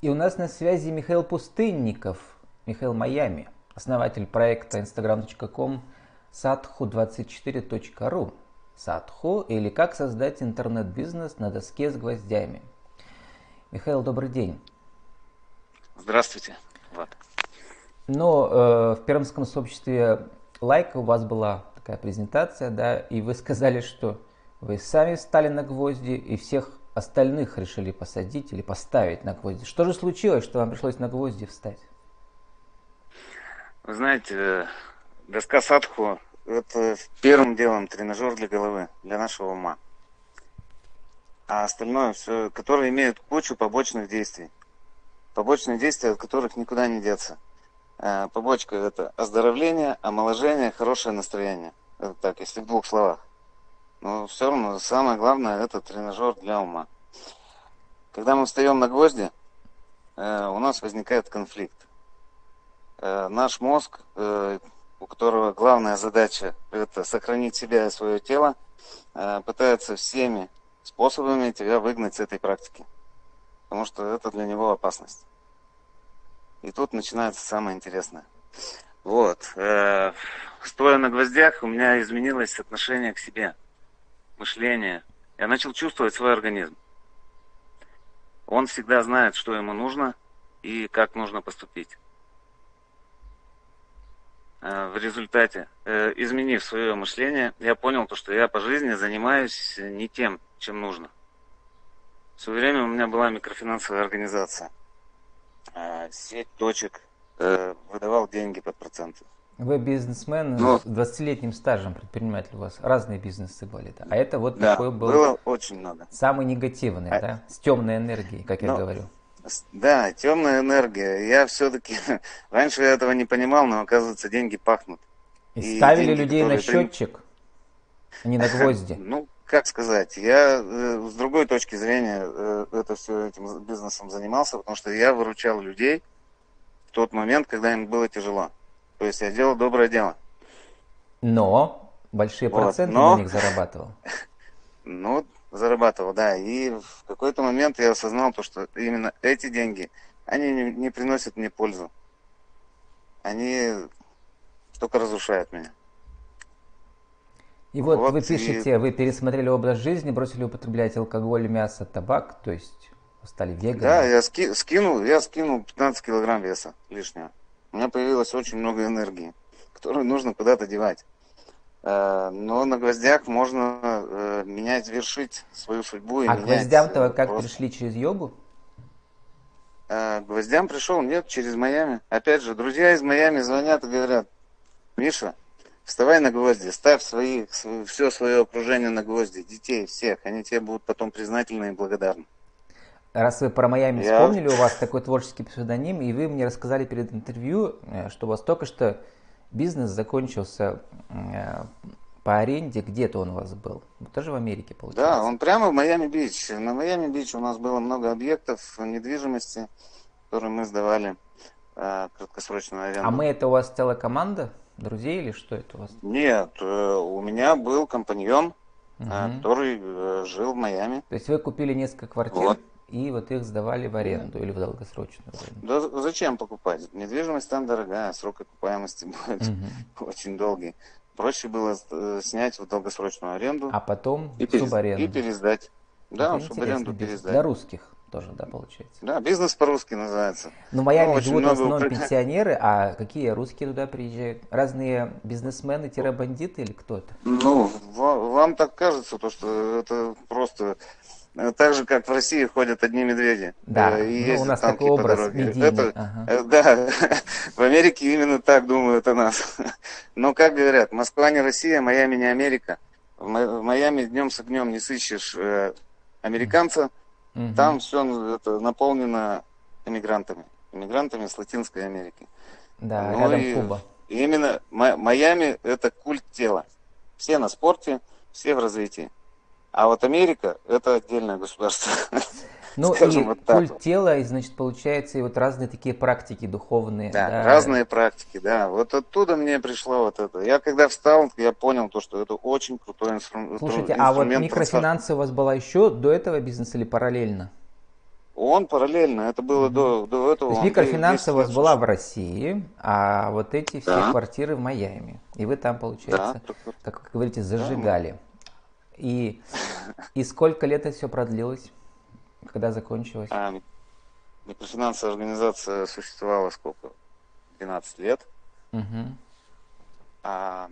И у нас на связи Михаил Пустынников, Михаил Майами, основатель проекта instagram.com sathu24.ru. Садху или как создать интернет-бизнес на доске с гвоздями. Михаил, добрый день. Здравствуйте, Влад. Но э, в Пермском сообществе лайк у вас была такая презентация, да, и вы сказали, что вы сами встали на гвозди и всех остальных решили посадить или поставить на гвозди. Что же случилось, что вам пришлось на гвозди встать? Вы знаете, э, доска садху – это первым делом тренажер для головы, для нашего ума. А остальное все, которые имеют кучу побочных действий. Побочные действия, от которых никуда не деться. Э, побочка – это оздоровление, омоложение, хорошее настроение. Это так, если в двух словах. Но все равно самое главное это тренажер для ума. Когда мы встаем на гвозди, э, у нас возникает конфликт. Э, наш мозг, э, у которого главная задача это сохранить себя и свое тело, пытается всеми способами тебя выгнать с этой практики. Потому что это для него опасность. И тут начинается самое интересное. Вот. Стоя на гвоздях, у меня изменилось отношение к себе мышление. Я начал чувствовать свой организм. Он всегда знает, что ему нужно и как нужно поступить. Э, в результате, э, изменив свое мышление, я понял, то, что я по жизни занимаюсь не тем, чем нужно. Все время у меня была микрофинансовая организация. Э, сеть точек, выдавал деньги под проценты. Вы бизнесмен Но... с 20-летним стажем предприниматель у вас. Разные бизнесы были. Да? А это вот да, такой был... было очень много. Самый негативный, а... да? С темной энергией, как Но... я говорю. Да, темная энергия. Я все-таки... Раньше я этого не понимал, но оказывается деньги пахнут. И, и ставили деньги, людей на счетчик, а не на гвозди. Ну, как сказать, я э, с другой точки зрения э, это все этим бизнесом занимался, потому что я выручал людей в тот момент, когда им было тяжело. То есть я делал доброе дело. Но большие вот, проценты но... на них зарабатывал. Ну, зарабатывал, да. И в какой-то момент я осознал то, что именно эти деньги, они не, не приносят мне пользу. Они только разрушают меня. И вот, вот вы пишете, и... вы пересмотрели образ жизни, бросили употреблять алкоголь, мясо, табак, то есть стали веганом. Да, я ски, скинул, я скинул 15 килограмм веса лишнего у меня появилось очень много энергии, которую нужно куда-то девать. Э, но на гвоздях можно э, менять, вершить свою судьбу. И а гвоздям-то как просто... пришли через йогу? Э, гвоздям пришел, нет, через Майами. Опять же, друзья из Майами звонят и говорят, Миша, вставай на гвозди, ставь свои, все свое окружение на гвозди, детей всех, они тебе будут потом признательны и благодарны. Раз вы про Майами я... вспомнили, у вас такой творческий псевдоним, и вы мне рассказали перед интервью, э, что у вас только что бизнес закончился э, по аренде, где-то он у вас был. Тоже в Америке, получается? Да, он прямо в Майами-Бич. На Майами-Бич у нас было много объектов недвижимости, которые мы сдавали э, краткосрочную аренду. А мы это у вас целая команда друзей или что это у вас? Нет, у меня был компаньон, угу. который жил в Майами. То есть вы купили несколько квартир? Вот и вот их сдавали в аренду или в долгосрочную аренду. Да зачем покупать? Недвижимость там дорогая, срок окупаемости будет угу. очень долгий. Проще было э, снять в долгосрочную аренду. А потом и, перес... и пересдать. Да, Это субаренду пересдать. Для русских тоже, да, получается? Да, бизнес по-русски называется. Ну, в Майами ну, живут в основном пенсионеры, а какие русские туда приезжают? Разные бизнесмены-бандиты или кто это? Ну, вам так кажется, то, что это просто так же, как в России ходят одни медведи. Да, э, и ну, у нас такой образ медийный. Это, ага. Э, да, в Америке именно так думают о нас. Но, как говорят, Москва не Россия, Майами не Америка. В Майами днем с огнем не сыщешь американца. Угу. Там все это наполнено эмигрантами. Эмигрантами с Латинской Америки. Да, ну рядом и Куба. Именно Майами это культ тела. Все на спорте, все в развитии. А вот Америка – это отдельное государство. Ну и вот культ вот. тела, и, значит, получается, и вот разные такие практики духовные. Да, да, разные практики, да. Вот оттуда мне пришло вот это. Я когда встал, я понял то, что это очень крутой инструмент. Слушайте, а вот микрофинансы у вас была еще до этого бизнеса или параллельно? Он параллельно, это было mm-hmm. до, до этого. То есть микрофинансы у вас была в России, а вот эти все да. квартиры в Майами. И вы там, получается, да. как вы говорите, зажигали. Да. И, и сколько лет это все продлилось? Когда закончилось? А, микрофинансовая организация существовала сколько? 12 лет. Угу. А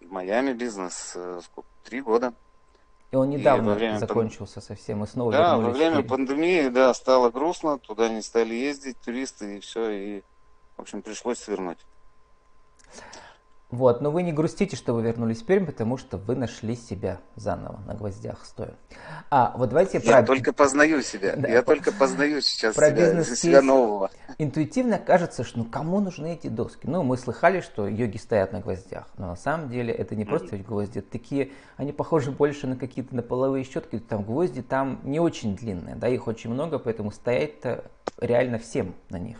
в Майами бизнес э, сколько? Три года. И он недавно и закончился пан... совсем, и снова Да, во время пандемии, да, стало грустно, туда не стали ездить туристы, и все, и, в общем, пришлось свернуть. Вот, но вы не грустите, что вы вернулись в Пермь, потому что вы нашли себя заново на гвоздях стоя. А, вот давайте я про... только познаю себя, да, я только познаю сейчас про себя, бизнес себя нового. Интуитивно кажется, что ну кому нужны эти доски? Ну, мы слыхали, что йоги стоят на гвоздях, но на самом деле это не просто mm-hmm. гвозди, это такие, они похожи больше на какие-то на половые щетки, там гвозди там не очень длинные, да, их очень много, поэтому стоять-то реально всем на них.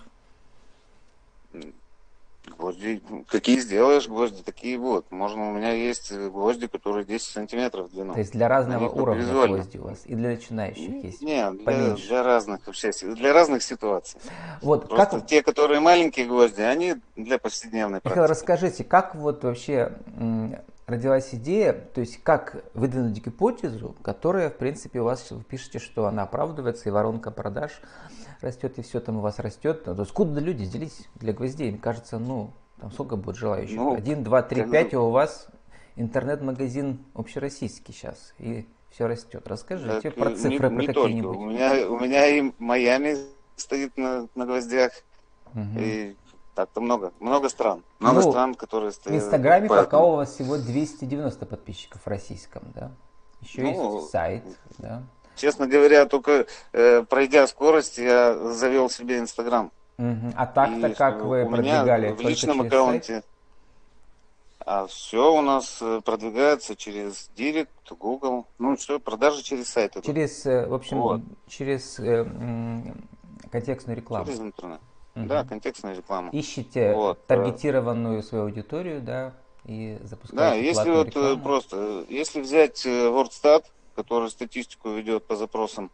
Гвозди, какие сделаешь гвозди, такие вот. Можно, у меня есть гвозди, которые 10 сантиметров в длину. То есть для разного уровня гвозди у вас и для начинающих есть? Нет, для, для разных вообще, для разных ситуаций. Вот, Просто как... те, которые маленькие гвозди, они для повседневной практики. Михаил, расскажите, как вот вообще родилась идея, то есть как выдвинуть гипотезу, которая, в принципе, у вас, вы пишете, что она оправдывается, и воронка продаж растет, и все там у вас растет. То есть куда люди взялись для гвоздей? Мне кажется, ну, там сколько будет желающих? Ну, Один, два, три, пять, и у вас интернет-магазин общероссийский сейчас, и все растет. Расскажите так, про цифры не, про какие-нибудь. У меня, у меня и Майами стоит на, на гвоздях, угу. и так-то много, много стран. Много ну, стран, которые стоят. В Инстаграме поэтому... пока у вас всего 290 подписчиков в российском, да? Еще ну, есть сайт, да? Честно говоря, только э, пройдя скорость, я завел себе Инстаграм. Угу. А так-то как вы продвигали? в личном аккаунте. А все у нас э, продвигается через Директ, Google. Ну, все, продажи через сайт. Через, э, в общем, вот. через э, контекстную рекламу. Через интернет. Угу. Да, контекстная реклама. Ищите вот. Э. таргетированную свою аудиторию, да, и запускаете Да, если вот рекламу. просто, если взять WordStat, который статистику ведет по запросам,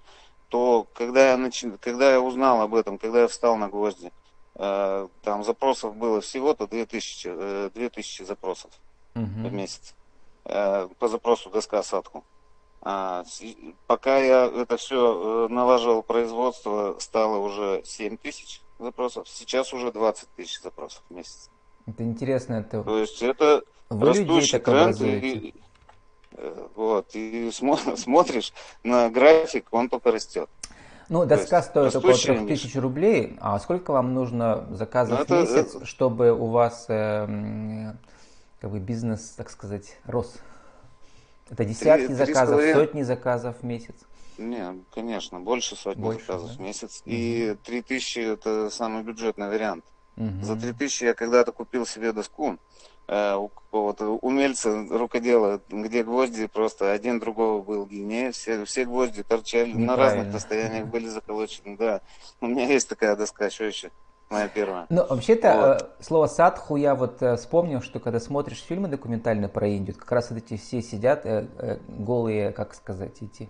то когда я, нач... когда я узнал об этом, когда я встал на гвозди, э, там запросов было всего-то 2000, э, 2000 запросов угу. в месяц э, по запросу доска садку. А, пока я это все э, налаживал производство, стало уже 7 тысяч запросов, сейчас уже 20 тысяч запросов в месяц. Это интересно. Это... То есть это Вы растущий тренд. И, вот, и смотришь на график, он только растет. Ну, доска стоит около 3000 рублей. А сколько вам нужно заказов ну, это, в месяц, это... чтобы у вас э, как бы бизнес, так сказать, рос? Это десятки 3, заказов, 3 сотни заказов в месяц? Не, конечно, больше сотни больше, заказов да? в месяц. Угу. И 3000 это самый бюджетный вариант. Угу. За 3000 я когда-то купил себе доску. Э, у какого-то умельца, рукодела, где гвозди просто один другого был длиннее, все, все гвозди торчали на разных расстояниях, были заколочены, да. У меня есть такая доска, что еще? Моя первая. Ну, вообще-то, вот. Э, слово садху я вот э, вспомнил, что когда смотришь фильмы документальные про Индию, как раз вот эти все сидят голые, как сказать, эти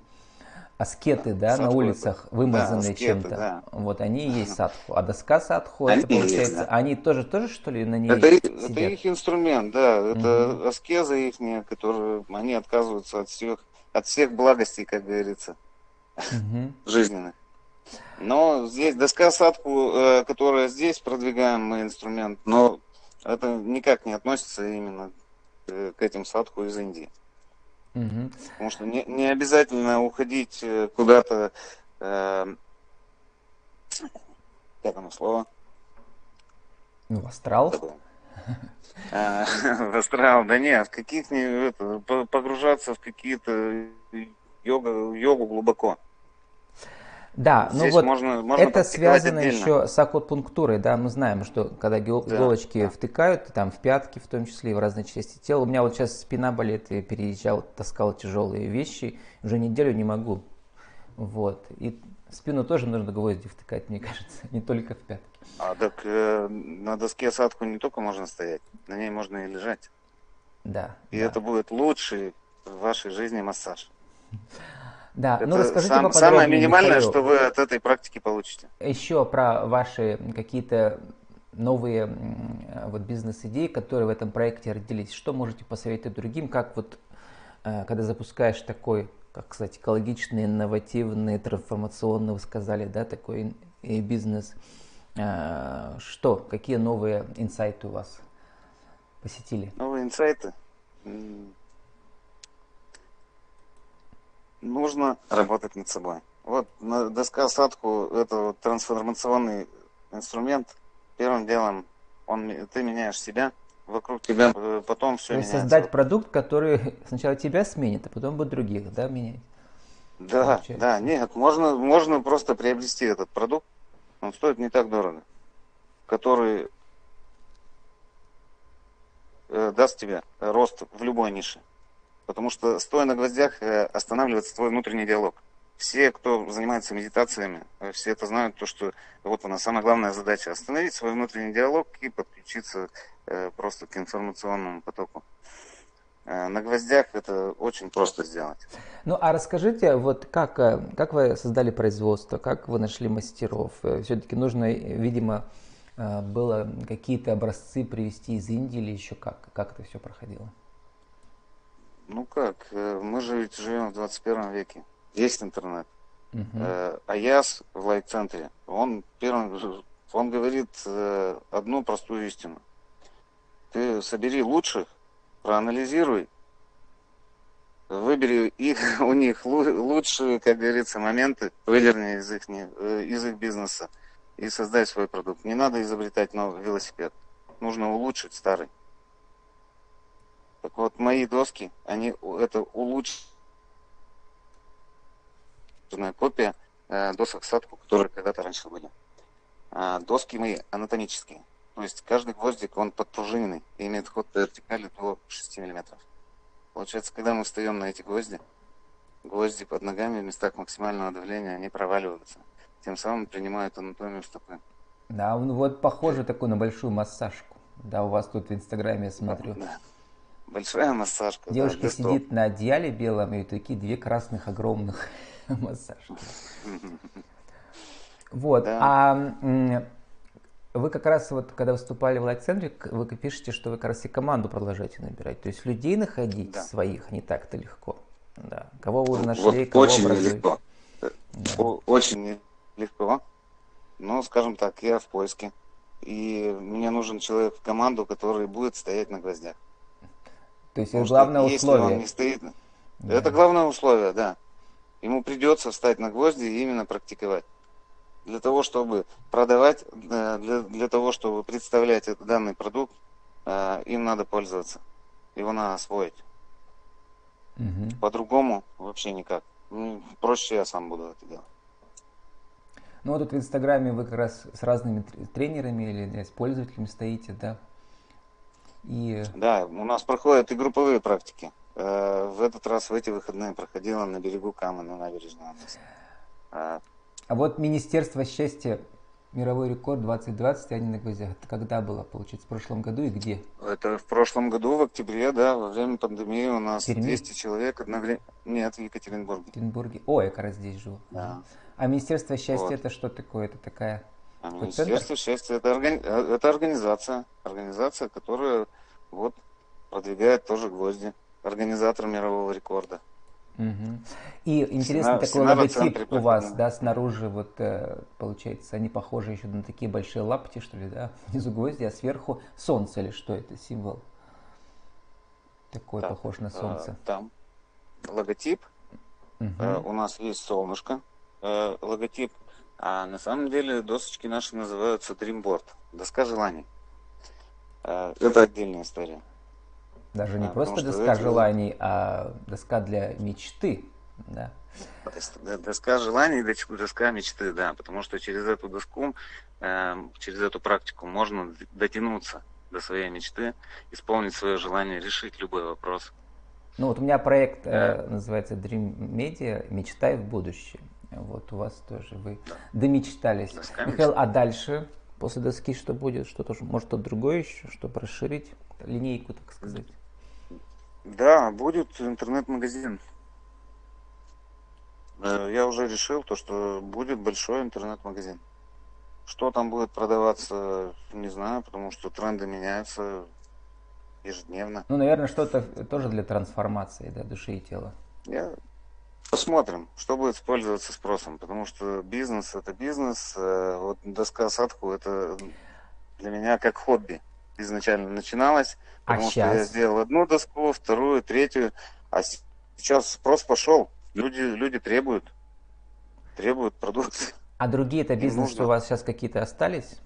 аскеты, да, Садху на улицах, вымазанные да, чем-то. Да. Вот они и есть садху. А доска садху, они это получается, есть, да. они тоже, тоже что ли на ней это, сидят? это их инструмент, да. Это угу. аскеза их, которые, они отказываются от всех, от всех благостей, как говорится, угу. жизненных. Но здесь доска садху, э, которая здесь продвигаем мы инструмент, но это никак не относится именно к этим садху из Индии. Угу. Потому что не, не обязательно уходить э, куда-то, э, как оно слово? Ну, астрал. А, в астрал, да нет, в каких-нибудь, погружаться в какие-то йога, йогу глубоко. Да, ну Здесь ну вот можно, можно это связано отдельно. еще с акупунктурой, да, мы знаем, что когда иголочки да. втыкают, там в пятки в том числе, и в разные части тела, у меня вот сейчас спина болит, я переезжал, таскал тяжелые вещи, уже неделю не могу, вот, и спину тоже нужно гвозди втыкать, мне кажется, не только в пятки. А так э, на доске осадку не только можно стоять, на ней можно и лежать. Да. И да. это будет лучший в вашей жизни массаж. Да, Это ну расскажите сам, поподробнее, самое минимальное, Михаил, что вы от этой практики получите. еще про ваши какие-то новые вот бизнес-идеи, которые в этом проекте родились. Что можете посоветовать другим, как вот э, когда запускаешь такой, как сказать, экологичный, инновативный, трансформационный, вы сказали, да, такой бизнес, э, что, какие новые инсайты у вас посетили? Новые инсайты. Нужно работать над собой. Вот на доска осадку это вот трансформационный инструмент. Первым делом он, ты меняешь себя, вокруг тебя э, потом все То есть меняется. создать продукт, который сначала тебя сменит, а потом будет других, да, менять? Да, получается. да, нет, можно, можно просто приобрести этот продукт, он стоит не так дорого, который э, даст тебе рост в любой нише. Потому что стоя на гвоздях э, останавливается твой внутренний диалог. Все, кто занимается медитациями, э, все это знают, то, что вот она самая главная задача остановить свой внутренний диалог и подключиться э, просто к информационному потоку. На гвоздях это очень просто сделать. Ну, а расскажите, вот как, как вы создали производство, как вы нашли мастеров? Все-таки нужно, видимо, было какие-то образцы привезти из Индии или еще как? Как это все проходило? Ну как, э, мы же ведь живем в 21 веке. Есть интернет. Мгм. Э, Аяс в лайк-центре, он первым, он говорит э, одну простую истину. Ты собери лучших, проанализируй, выбери их, у них лу- лучшие, как говорится, моменты, выдерни из их, из их бизнеса и создай свой продукт. Не надо изобретать новый велосипед. Нужно улучшить старый. Так вот, мои доски, они, это улучшенная копия э, досок садку, которые когда-то раньше были. А, доски мои анатомические. То есть каждый гвоздик, он подпружиненный и имеет ход по вертикали до 6 миллиметров. Получается, когда мы встаем на эти гвозди, гвозди под ногами в местах максимального давления, они проваливаются. Тем самым принимают анатомию стопы. Да, вот похоже такой на большую массажку. Да, у вас тут в Инстаграме я смотрю. Да. Большая массажка. да, Девушка стоп. сидит на одеяле белом и такие две красных огромных массажки. Вот. Да. А вы как раз вот, когда выступали в лайк-центре, к- вы пишете, что вы как раз и команду продолжаете набирать. То есть людей находить Да. своих не так-то легко. Да. Кого вы нашли, Вот кого очень образуете. нелегко. О- Очень нелегко. Но, скажем так, я в поиске. И мне нужен человек в команду, который будет стоять на гвоздях. То есть это главное если он условие. не стоит, Да. это главное условие, да. Ему придется встать на гвозди и именно практиковать. Для того, чтобы продавать, э, для, для того, чтобы представлять этот данный продукт, э, им надо пользоваться. Его надо освоить. Мгм. По-другому вообще никак. Ну, Проще я сам буду это делать. Ну вот тут в Инстаграме вы как раз с разными тр- тренерами или с пользователями стоите, да? И Да, у нас проходят и групповые практики. Э, В этот раз в эти выходные проходила на берегу Камы, на набережной. Э, А вот Министерство счастья, мировой рекорд 2020, они на гвоздях. Это когда было, получается, в прошлом году и где? Это в прошлом году, в октябре, да, во время пандемии у нас Перми? 200 человек одновременно... Нет, в Екатеринбурге. В Екатеринбурге. О, я как раз здесь живу. Да. А Министерство счастья Вот. это что такое? Это такая... А Министерство счастья это, органи- э, это организация. Организация, которая вот продвигает тоже гвозди. Организатор мирового рекорда. Мгм. И интересный Сцена- такой сцена в логотип центре у вас, да, снаружи вот э, получается, они похожи еще на такие большие лапти, что ли, да, внизу гвозди, а сверху солнце или что это, символ? Такой Так, похож на э, солнце. Там логотип. Э, У нас есть солнышко, логотип. А на самом деле досочки наши называются Dreamboard. Доска желаний. Это отдельная история. Даже не а, просто доска эти- желаний, а доска для мечты, да. Доска желаний, доска мечты, да, потому что через эту доску, э, через эту практику можно дотянуться до своей мечты, исполнить свое желание, решить любой вопрос. Ну вот у меня проект э, называется Dream Media «Мечтай в будущее». Вот у вас тоже вы домечтались. Доска Михаил, а дальше, после доски что будет? Что тоже, может, что-то другое еще, чтобы расширить линейку, так сказать? Да, будет интернет-магазин. Э, я уже решил то, что будет большой интернет-магазин. Что там будет продаваться, не знаю, потому что тренды меняются ежедневно. Ну, наверное, что-то тоже для трансформации да, души и тела. Я... Посмотрим, что будет использоваться спросом, потому что бизнес это бизнес, э, вот доска садку это для меня как хобби изначально начиналось, а потому а что я сделал одну доску, вторую, третью, а сейчас спрос пошел, люди, люди требуют, требуют продукции. А другие это бизнесы у вас сейчас какие-то остались?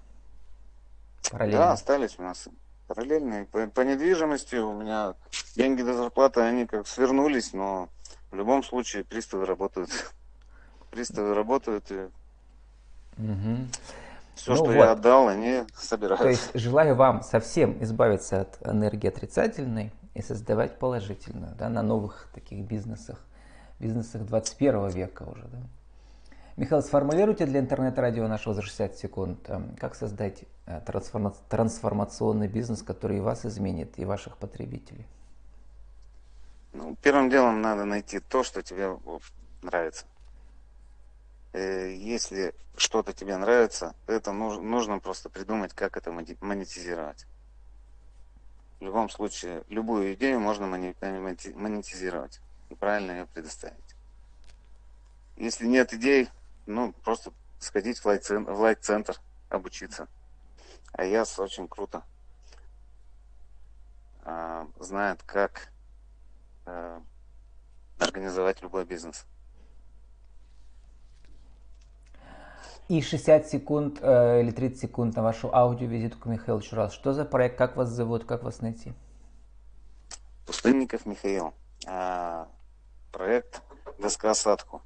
Параллельно? Да, остались у нас параллельные. По, по недвижимости у меня деньги до зарплаты, они как свернулись, но в любом случае приставы работают. Приставы работают и угу. все, ну что вот. я отдал, они собирают. То есть желаю вам совсем избавиться от энергии отрицательной и создавать положительную да, на новых таких бизнесах, бизнесах 21 века уже. Да? Михаил, сформулируйте для интернет-радио нашего за 60 секунд, эм, как создать э, трансформационный бизнес, который и вас изменит, и ваших потребителей. Ну, первым делом надо найти то, что тебе нравится. Э, если что-то тебе нравится, это нужно просто придумать, как это монетизировать. В любом случае, любую идею можно монетизировать и правильно ее предоставить. Если нет идей, ну, просто сходить в лайк-центр, обучиться. А яс очень круто а, знает, как а, организовать любой бизнес. И 60 секунд э, или 30 секунд на вашу аудиовизитку, Михаил, еще раз. Что за проект, как вас зовут, как вас найти? Пустынников Михаил. А, проект «Доска садку».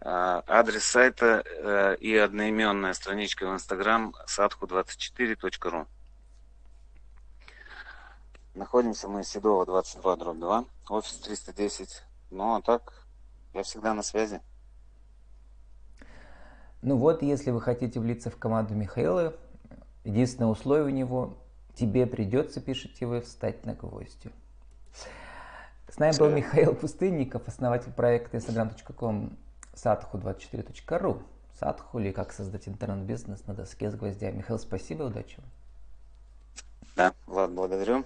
А, адрес сайта э, и одноименная страничка в Инстаграм sadhu24.ru Находимся мы Седова 22 дробь 2, офис 310. Ну а так, я всегда на связи. Ну вот, если вы хотите влиться в команду Михаила, единственное условие у него, тебе придется, пишите вы, встать на гвозди. С нами был Михаил Пустынников, основатель проекта instagram.com sathu24.ru. Садху или как создать интернет-бизнес на доске с гвоздями. Михаил, спасибо, удачи. Да, Влад, благодарю.